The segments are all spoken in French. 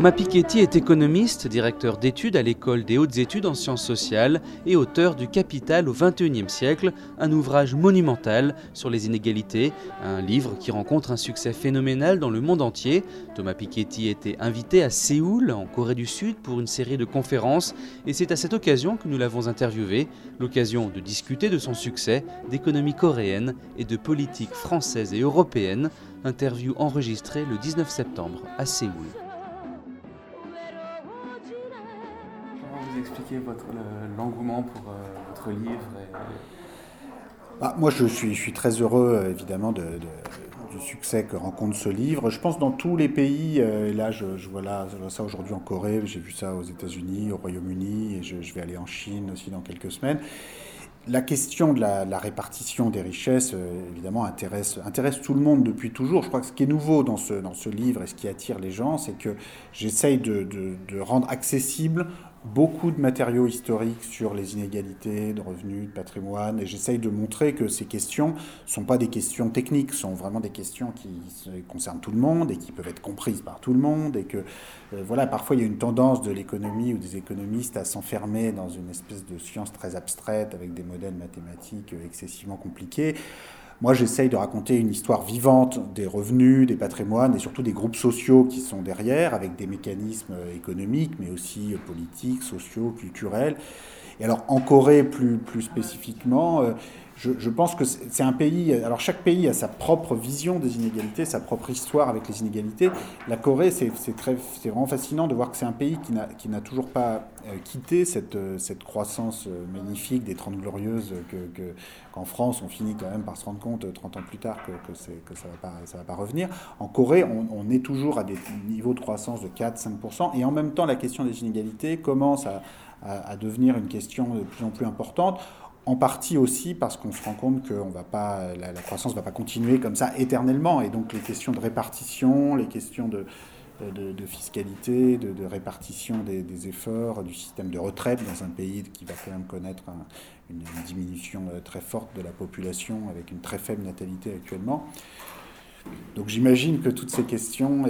Thomas Piketty est économiste, directeur d'études à l'école des hautes études en sciences sociales et auteur du Capital au XXIe siècle, un ouvrage monumental sur les inégalités, un livre qui rencontre un succès phénoménal dans le monde entier. Thomas Piketty était invité à Séoul, en Corée du Sud, pour une série de conférences et c'est à cette occasion que nous l'avons interviewé, l'occasion de discuter de son succès, d'économie coréenne et de politique française et européenne, interview enregistrée le 19 septembre à Séoul. Votre, l'engouement pour euh, votre livre bah, Moi, je suis, très heureux, euh, évidemment, de, du succès que rencontre ce livre. Je pense dans tous les pays, euh, et là, je, vois là, ça aujourd'hui en Corée, j'ai vu ça aux États-Unis, au Royaume-Uni, et je, vais aller en Chine aussi dans quelques semaines la question de la, répartition des richesses, évidemment, intéresse, tout le monde depuis toujours. Je crois que ce qui est nouveau dans ce, livre et ce qui attire les gens, c'est que j'essaye de, rendre accessible beaucoup de matériaux historiques sur les inégalités de revenus, de patrimoine, et j'essaye de montrer que ces questions ne sont pas des questions techniques, sont vraiment des questions qui concernent tout le monde et qui peuvent être comprises par tout le monde, et que euh, voilà, parfois il y a une tendance de l'économie ou des économistes à s'enfermer dans une espèce de science très abstraite avec des modèles mathématiques excessivement compliqués. Moi, j'essaye de raconter une histoire vivante des revenus, des patrimoines et surtout des groupes sociaux qui sont derrière, avec des mécanismes économiques, mais aussi politiques, sociaux, culturels. Et alors, en Corée, plus, plus spécifiquement, je, pense que c'est un pays. Alors, chaque pays a sa propre vision des inégalités, sa propre histoire avec les inégalités. La Corée, c'est vraiment fascinant de voir que c'est un pays qui n'a toujours pas euh, quitté cette, euh, croissance euh, magnifique des Trente Glorieuses qu'en France, on finit quand même par se rendre compte 30 ans plus tard que, ça ne va, pas, revenir. En Corée, on, est toujours à des niveaux de croissance de 4-5%. Et en même temps, la question des inégalités commence à devenir une question de plus en plus importante en partie aussi parce qu'on se rend compte que la, croissance ne va pas continuer comme ça éternellement. Et donc les questions de répartition, les questions de, de, fiscalité, de, répartition des, efforts, du système de retraite dans un pays qui va quand même connaître une, diminution euh, très forte de la population avec une très faible natalité actuellement. Donc j'imagine que toutes ces questions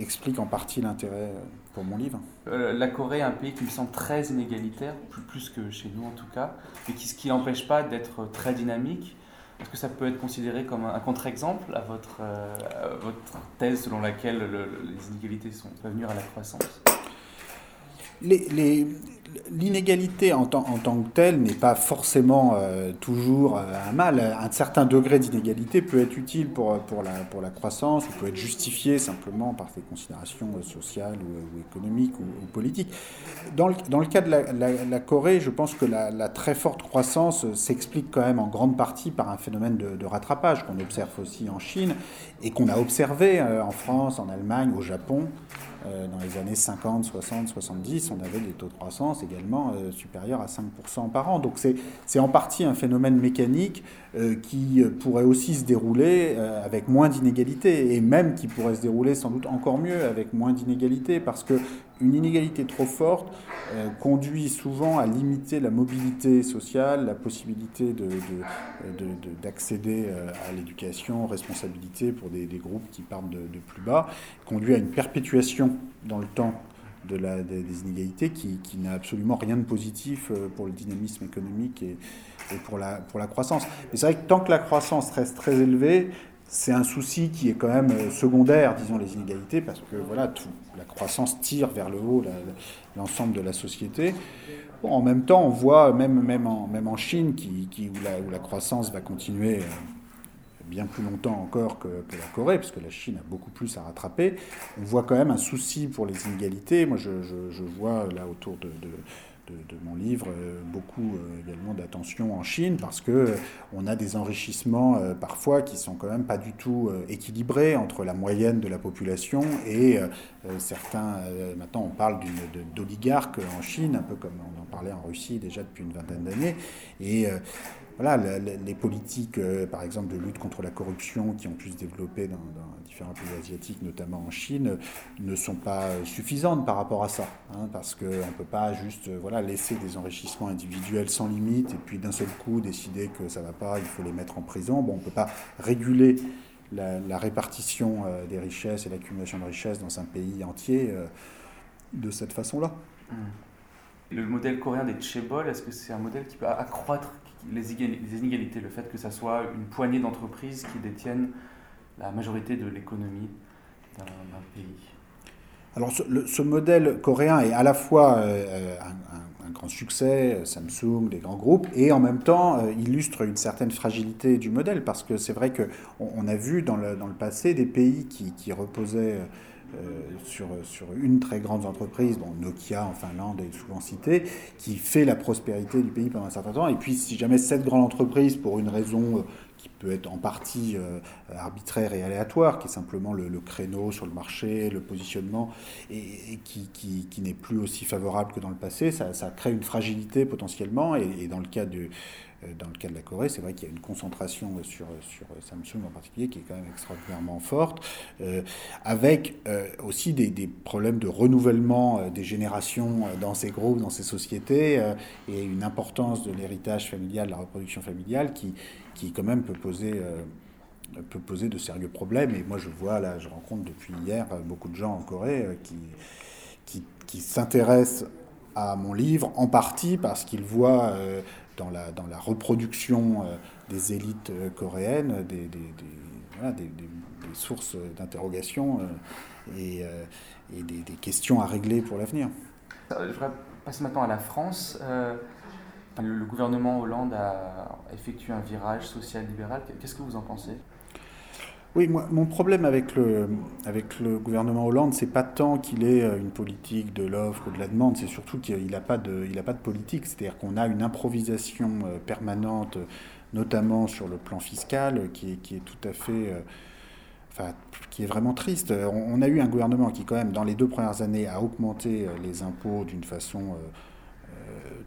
expliquent en partie l'intérêt pour mon livre. Euh, la Corée est un pays qui me semble très inégalitaire, plus, plus que chez nous en tout cas, et qui, ce qui n'empêche pas d'être très dynamique. Est-ce que ça peut être considéré comme un, contre-exemple à votre, euh, votre thèse selon laquelle les inégalités sont, peuvent venir à la croissance? L'inégalité en, tant que telle n'est pas forcément euh, toujours euh, un mal. Un certain degré d'inégalité peut être utile pour, pour, la, pour la croissance ou peut être justifié simplement par des considérations euh, sociales ou, économiques ou, politiques. Dans le, dans le, cas de la, Corée, je pense que la, très forte croissance s'explique quand même en grande partie par un phénomène de, de rattrapage qu'on observe aussi en Chine et qu'on a observé en France, en Allemagne, au Japon. Euh, dans les années 50, 60, 70, on avait des taux de croissance également euh, supérieurs à 5% par an. Donc c'est en partie un phénomène mécanique euh, qui pourrait aussi se dérouler avec moins d'inégalités et même qui pourrait se dérouler sans doute encore mieux avec moins d'inégalités parce que une inégalité trop forte conduit souvent à limiter la mobilité sociale, la possibilité d'accéder de, de, à l'éducation, responsabilité pour des, groupes qui partent de, plus bas, conduit à une perpétuation dans le temps des, inégalités qui, n'a absolument rien de positif euh, pour le dynamisme économique et, pour, la, pour la croissance. Mais c'est vrai que tant que la croissance reste très élevée, c'est un souci qui est quand même euh, secondaire, disons, les inégalités, parce que voilà, tout, la croissance tire vers le haut l'ensemble de la société. en même temps, on voit, même, même, en, même en Chine, qui, qui où, la, où, la, croissance va continuer euh, bien plus longtemps encore que, la Corée, puisque la Chine a beaucoup plus à rattraper, on voit quand même un souci pour les inégalités. Moi, je, vois là autour de, mon livre euh, beaucoup euh, également d'attention en Chine, parce que euh, on a des enrichissements parfois qui sont quand même pas du tout équilibrés entre la moyenne de la population et certains. maintenant, on parle d'oligarques en Chine, un peu comme on en parlait en Russie déjà depuis une vingtaine d'années, et voilà, les politiques, euh, par exemple, de lutte contre la corruption qui ont pu se développer dans, différents pays asiatiques, notamment en Chine, ne sont pas suffisantes par rapport à ça. Hein, parce qu'on ne peut pas juste euh, voilà, laisser des enrichissements individuels sans limite et puis d'un seul coup décider que ça ne va pas, il faut les mettre en prison. Bon, on ne peut pas réguler la, répartition des richesses et l'accumulation de richesses dans un pays entier de cette façon-là. Le modèle coréen des chebol, est-ce que c'est un modèle qui peut accroître les inégalités, le fait que ça soit une poignée d'entreprises qui détiennent la majorité de l'économie d'un pays. Alors ce, modèle coréen est à la fois euh, un, grand succès, Samsung, des grands groupes, et en même temps euh, illustre une certaine fragilité du modèle, parce que c'est vrai qu'on on a vu dans le, dans le, passé des pays qui, qui reposaient euh, sur, sur une très grande entreprise, dont Nokia en Finlande est souvent citée, qui fait la prospérité du pays pendant un certain temps. Et puis, si jamais cette grande entreprise, pour une raison euh, qui peut être en partie euh, arbitraire et aléatoire, qui est simplement le, créneau sur le marché, le positionnement, et, qui, qui, n'est plus aussi favorable que dans le passé, ça, ça crée une fragilité potentiellement. Et, et dans le cas du euh, dans le cas de la Corée, c'est vrai qu'il y a une concentration sur, sur Samsung en particulier qui est quand même extraordinairement forte, euh, avec euh, aussi des, des, problèmes de renouvellement des générations dans ces groupes, dans ces sociétés, et une importance de l'héritage familial, de la reproduction familiale, qui, qui quand même peut poser peut poser de sérieux problèmes. Et moi, je vois, là, je rencontre depuis hier beaucoup de gens en Corée qui, qui, qui s'intéressent à mon livre, en partie parce qu'ils voient dans la, dans la reproduction euh, des élites euh, coréennes, des, des, des, sources d'interrogation euh, et, et des, questions à régler pour l'avenir. Je voudrais passer maintenant à la France. le gouvernement Hollande a effectué un virage social-libéral. Qu'est-ce que vous en pensez? Oui, moi, mon problème avec le, avec le gouvernement Hollande, c'est pas tant qu'il ait euh, une politique de l'offre ou de la demande, c'est surtout qu'il n'a pas, de, il pas de politique. C'est-à-dire qu'on a une improvisation euh, permanente, notamment sur le plan fiscal, qui est, qui est tout à fait. Euh, enfin, qui est vraiment triste. On, a eu un gouvernement qui, quand même, dans les deux premières années, a augmenté les impôts d'une façon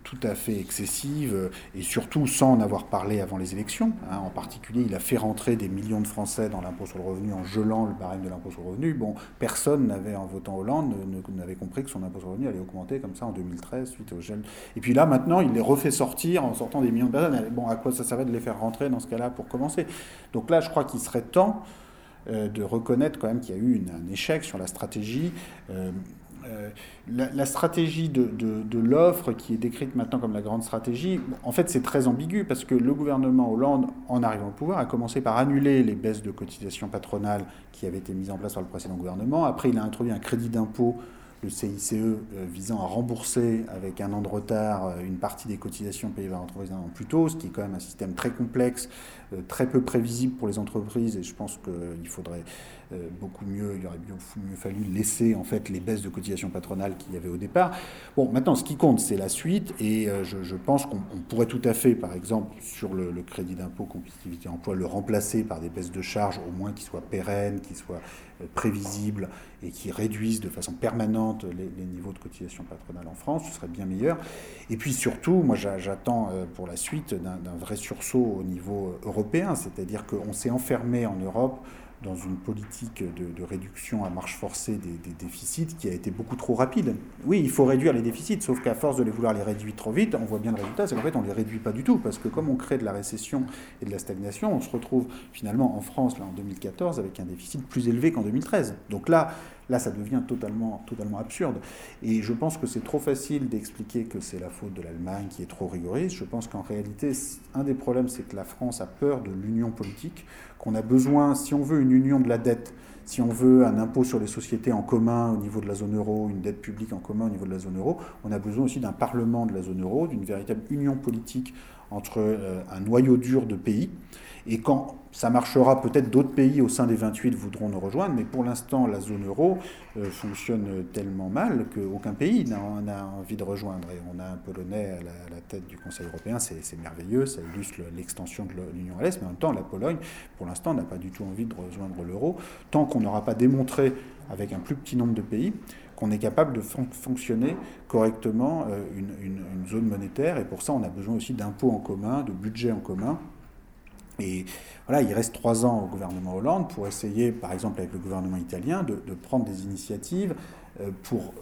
tout à fait excessive et surtout sans en avoir parlé avant les élections. Hein. En particulier, il a fait rentrer des millions de Français dans l'impôt sur le revenu en gelant le barème de l'impôt sur le revenu. Bon, personne n'avait, en votant Hollande, n'avait compris que son impôt sur le revenu allait augmenter comme ça en 2013 suite au gel. Et puis là, maintenant, il les refait sortir en sortant des millions de personnes. Bon, à quoi ça servait de les faire rentrer dans ce cas-là pour commencer? Donc là, je crois qu'il serait temps euh, de reconnaître quand même qu'il y a eu un échec sur la stratégie. Euh, euh, la, stratégie de, l'offre qui est décrite maintenant comme la grande stratégie, en fait c'est très ambigu parce que le gouvernement Hollande, en arrivant au pouvoir, a commencé par annuler les baisses de cotisations patronales qui avaient été mises en place par le précédent gouvernement. Après, il a introduit un crédit d'impôt le CICE euh, visant à rembourser avec un an de retard euh, une partie des cotisations payées par l'entreprise un an plus tôt, ce qui est quand même un système très complexe, très peu prévisible pour les entreprises et je pense qu'il faudrait euh, beaucoup mieux, il aurait mieux fallu laisser en fait les baisses de cotisations patronales qu'il y avait au départ. Bon, maintenant, ce qui compte, c'est la suite, et euh, je, pense qu'on pourrait tout à fait, par exemple, sur le, crédit d'impôt compétitivité emploi, le remplacer par des baisses de charges, au moins qui soient pérennes, qui soient euh, prévisibles et qui réduisent de façon permanente les, niveaux de cotisation patronale en France, ce serait bien meilleur. Et puis surtout, moi j'attends pour la suite d'un vrai sursaut au niveau européen, c'est-à-dire qu'on s'est enfermé en Europe dans une politique de, réduction à marche forcée des, déficits qui a été beaucoup trop rapide. Oui, il faut réduire les déficits, sauf qu'à force de les vouloir les réduire trop vite, on voit bien le résultat, c'est qu'en fait on ne les réduit pas du tout, parce que comme on crée de la récession et de la stagnation, on se retrouve finalement en France, là, en 2014, avec un déficit plus élevé qu'en 2013. Donc là, Là, ça devient totalement, totalement absurde. Et je pense que c'est trop facile d'expliquer que c'est la faute de l'Allemagne qui est trop rigoriste. Je pense qu'en réalité, un des problèmes, c'est que la France a peur de l'union politique, qu'on a besoin, si on veut une union de la dette, si on veut un impôt sur les sociétés en commun au niveau de la zone euro, une dette publique en commun au niveau de la zone euro, on a besoin aussi d'un parlement de la zone euro, d'une véritable union politique entre euh, un noyau dur de pays. Et quand ça marchera, peut-être d'autres pays au sein des 28 voudront nous rejoindre, mais pour l'instant, la zone euro euh, fonctionne tellement mal qu'aucun pays n'a envie de rejoindre. Et on a un Polonais à la, tête du Conseil européen, c'est merveilleux, ça illustre l'extension de l'Union à l'Est, mais en même temps, la Pologne, pour l'instant, n'a pas du tout envie de rejoindre l'euro, tant qu'on n'aura pas démontré, avec un plus petit nombre de pays, qu'on est capable de fonctionner correctement euh, une, une, zone monétaire. Et pour ça, on a besoin aussi d'impôts en commun, de budget en commun. Et voilà, il reste trois ans au gouvernement Hollande pour essayer, par exemple avec le gouvernement italien, de, prendre des initiatives euh, pour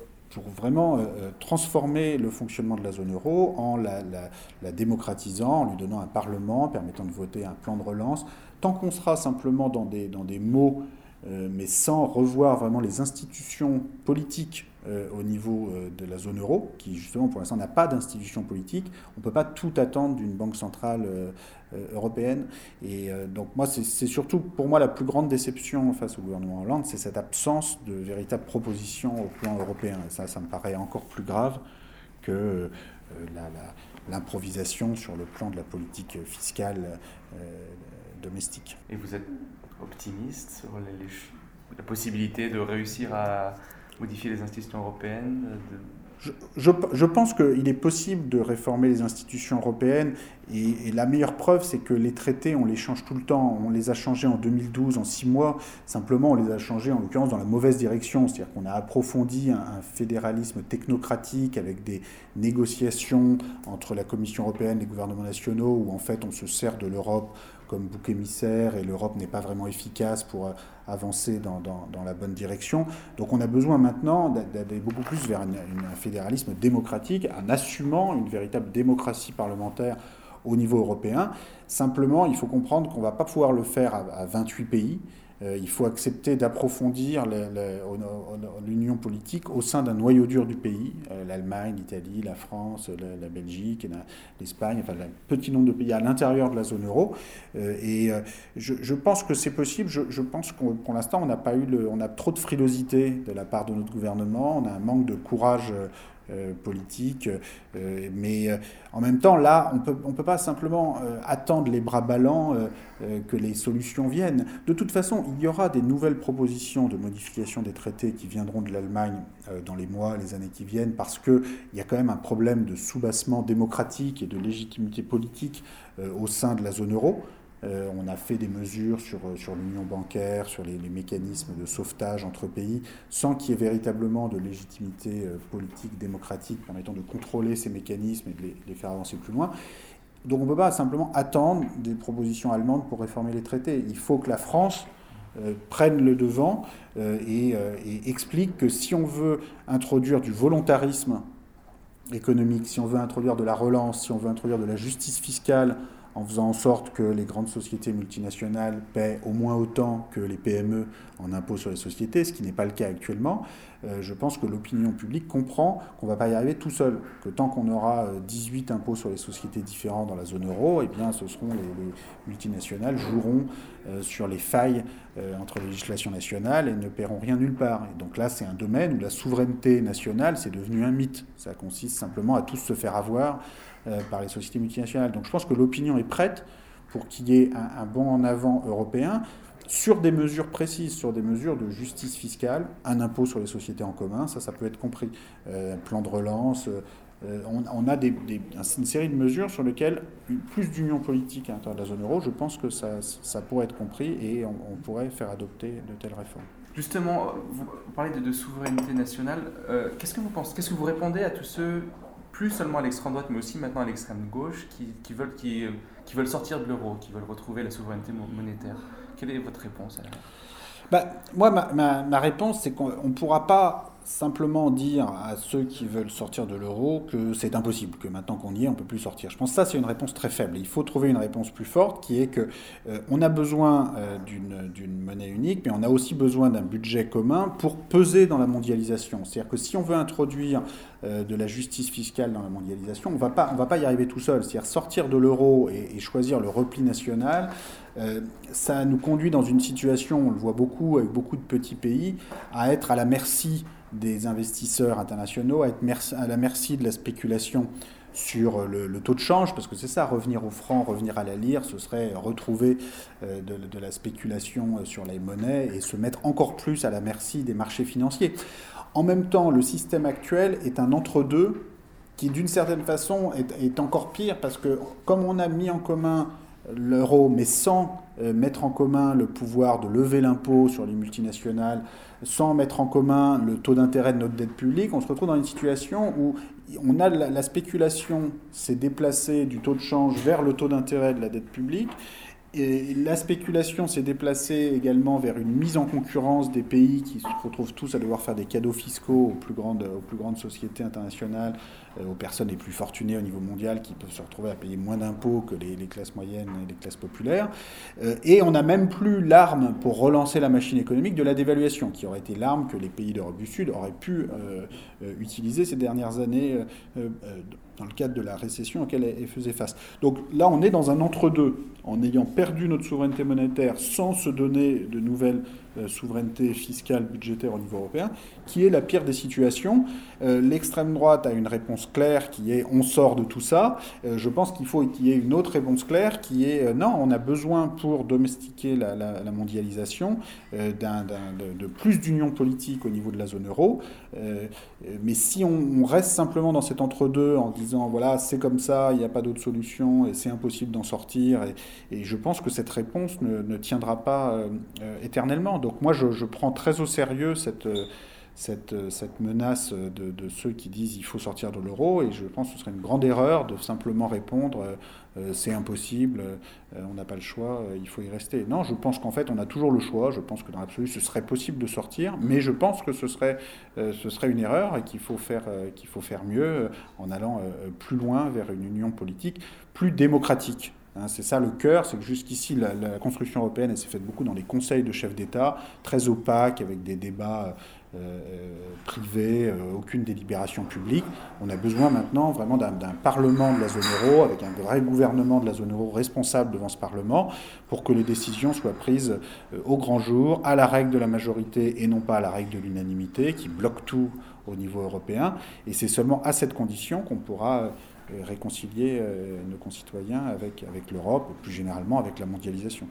vraiment transformer le fonctionnement de la zone euro en la, démocratisant, en lui donnant un parlement permettant de voter un plan de relance. Tant qu'on sera simplement dans des mots, mais sans revoir vraiment les institutions politiques euh, au niveau euh, de la zone euro, qui justement pour l'instant n'a pas d'institution politique. On ne peut pas tout attendre d'une banque centrale euh, européenne. Et donc moi, c'est surtout pour moi la plus grande déception face au gouvernement Hollande, c'est cette absence de véritable proposition au plan européen. Et ça, ça me paraît encore plus grave que l'improvisation sur le plan de la politique fiscale domestique. Et vous êtes optimiste sur la possibilité de réussir à modifier les institutions européennes euh, je, je, pense qu'il est possible de réformer les institutions européennes et, la meilleure preuve, c'est que les traités, on les change tout le temps. On les a changés en 2012, en six mois. Simplement, on les a changés en l'occurrence dans la mauvaise direction. C'est-à-dire qu'on a approfondi un, un, fédéralisme technocratique avec des négociations entre la Commission européenne et les gouvernements nationaux où en fait on se sert de l'Europe comme bouc émissaire et l'Europe n'est pas vraiment efficace pour euh, avancer dans, dans, la bonne direction. Donc on a besoin maintenant d'aller beaucoup plus vers un fédéralisme démocratique, en assumant une véritable démocratie parlementaire au niveau européen. Simplement, il faut comprendre qu'on ne va pas pouvoir le faire à 28 pays. Euh, il faut accepter d'approfondir l'union politique au sein d'un noyau dur du pays, euh, l'Allemagne, l'Italie, la France, la, Belgique, l'Espagne, enfin un petit nombre de pays à l'intérieur de la zone euro. Euh, et je, pense que c'est possible. Je, pense que pour l'instant, on n'a pas eu on a trop de frilosité de la part de notre gouvernement. On a un manque de courage euh, politique. Euh, mais euh, en même temps, là, on peut, ne peut pas simplement attendre les bras ballants que les solutions viennent. De toute façon, il y aura des nouvelles propositions de modification des traités qui viendront de l'Allemagne dans les mois, les années qui viennent, parce qu'il y a quand même un problème de soubassement démocratique et de légitimité politique au sein de la zone euro. Euh, on a fait des mesures sur, euh, sur l'union bancaire, sur les, mécanismes de sauvetage entre pays, sans qu'il y ait véritablement de légitimité euh, politique, démocratique, permettant de contrôler ces mécanismes et de les, faire avancer plus loin. Donc on ne peut pas simplement attendre des propositions allemandes pour réformer les traités. Il faut que la France prenne le devant et, et, explique que si on veut introduire du volontarisme économique, si on veut introduire de la relance, si on veut introduire de la justice fiscale, en faisant en sorte que les grandes sociétés multinationales paient au moins autant que les PME en impôts sur les sociétés, ce qui n'est pas le cas actuellement, je pense que l'opinion publique comprend qu'on ne va pas y arriver tout seul, que tant qu'on aura 18 euh, impôts sur les sociétés différents dans la zone euro, eh bien, ce seront les, multinationales joueront euh, sur les failles entre les législations nationales et ne paieront rien nulle part. Et donc là, c'est un domaine où la souveraineté nationale, c'est devenu un mythe. Ça consiste simplement à tous se faire avoir euh, par les sociétés multinationales. Donc je pense que l'opinion est prête pour qu'il y ait un, bon en avant européen sur des mesures précises, sur des mesures de justice fiscale, un impôt sur les sociétés en commun, ça, ça peut être compris. Euh, un plan de relance, euh, on, a une série de mesures sur lesquelles plus d'union politique à l'intérieur de la zone euro, je pense que ça, ça pourrait être compris et on, pourrait faire adopter de telles réformes. Justement, vous parlez de, souveraineté nationale. qu'est-ce que vous pensez Qu'est-ce que vous répondez à tous ceux plus seulement à l'extrême droite, mais aussi maintenant à l'extrême gauche, qui, veulent sortir de l'euro, qui veulent retrouver la souveraineté monétaire? Quelle est votre réponse à bah, Moi, ma, ma réponse, c'est qu'on ne pourra pas simplement dire à ceux qui veulent sortir de l'euro que c'est impossible, que maintenant qu'on y est, on ne peut plus sortir. Je pense que ça, c'est une réponse très faible. Il faut trouver une réponse plus forte qui est que euh, on a besoin euh, d'une monnaie unique, mais on a aussi besoin d'un budget commun pour peser dans la mondialisation. C'est-à-dire que si on veut introduire euh, de la justice fiscale dans la mondialisation, on ne va pas y arriver tout seul. C'est-à-dire sortir de l'euro et, et, choisir le repli national, ça nous conduit dans une situation, on le voit beaucoup avec beaucoup de petits pays, à être à la merci des investisseurs internationaux, à être à la merci de la spéculation sur le, taux de change, parce que c'est ça, revenir au franc, revenir à la lire, ce serait retrouver euh, de, la spéculation euh, sur les monnaies et se mettre encore plus à la merci des marchés financiers. En même temps, le système actuel est un entre-deux qui, d'une certaine façon, est, encore pire, parce que comme on a mis en commun l'euro, mais sans euh, mettre en commun le pouvoir de lever l'impôt sur les multinationales, sans mettre en commun le taux d'intérêt de notre dette publique, on se retrouve dans une situation où on a la, spéculation s'est déplacée du taux de change vers le taux d'intérêt de la dette publique et la spéculation s'est déplacée également vers une mise en concurrence des pays qui se retrouvent tous à devoir faire des cadeaux fiscaux aux plus grandes, aux plus grandes sociétés internationales, aux personnes les plus fortunées au niveau mondial qui peuvent se retrouver à payer moins d'impôts que les, classes moyennes et les classes populaires. Euh, et on n'a même plus l'arme pour relancer la machine économique de la dévaluation, qui aurait été l'arme que les pays d'Europe du Sud auraient pu utiliser ces dernières années dans le cadre de la récession auquel elle faisait face. Donc là, on est dans un entre-deux, en ayant perdu notre souveraineté monétaire sans se donner de nouvelles euh, souveraineté fiscale, budgétaire au niveau européen, qui est la pire des situations. Euh, l'extrême droite a une réponse claire qui est on sort de tout ça. Euh, je pense qu'il faut qu'il y ait une autre réponse claire qui est non, on a besoin pour domestiquer la, mondialisation de, plus d'union politique au niveau de la zone euro. mais si on, reste simplement dans cet entre-deux en disant voilà, c'est comme ça, il n'y a pas d'autre solution et c'est impossible d'en sortir, et, je pense que cette réponse ne, ne tiendra pas éternellement. Donc moi, je, prends très au sérieux cette, cette, cette menace de, ceux qui disent il faut sortir de l'euro, et je pense que ce serait une grande erreur de simplement répondre euh, c'est impossible, euh, on n'a pas le choix, euh, il faut y rester. Non, je pense qu'en fait, on a toujours le choix. Je pense que dans l'absolu, ce serait possible de sortir, mais je pense que ce serait, ce serait une erreur et qu'il faut, qu'il faut faire mieux en allant plus loin vers une union politique plus démocratique. Hein, c'est ça le cœur, c'est que jusqu'ici, la, construction européenne, elle s'est faite beaucoup dans les conseils de chefs d'État, très opaques, avec des débats euh, euh, privés, euh, aucune délibération publique. On a besoin maintenant vraiment d'un Parlement de la zone euro, avec un vrai gouvernement de la zone euro responsable devant ce Parlement, pour que les décisions soient prises au grand jour, à la règle de la majorité et non pas à la règle de l'unanimité, qui bloque tout au niveau européen. Et c'est seulement à cette condition qu'on pourra réconcilier euh, nos concitoyens avec, l'Europe, plus généralement avec la mondialisation.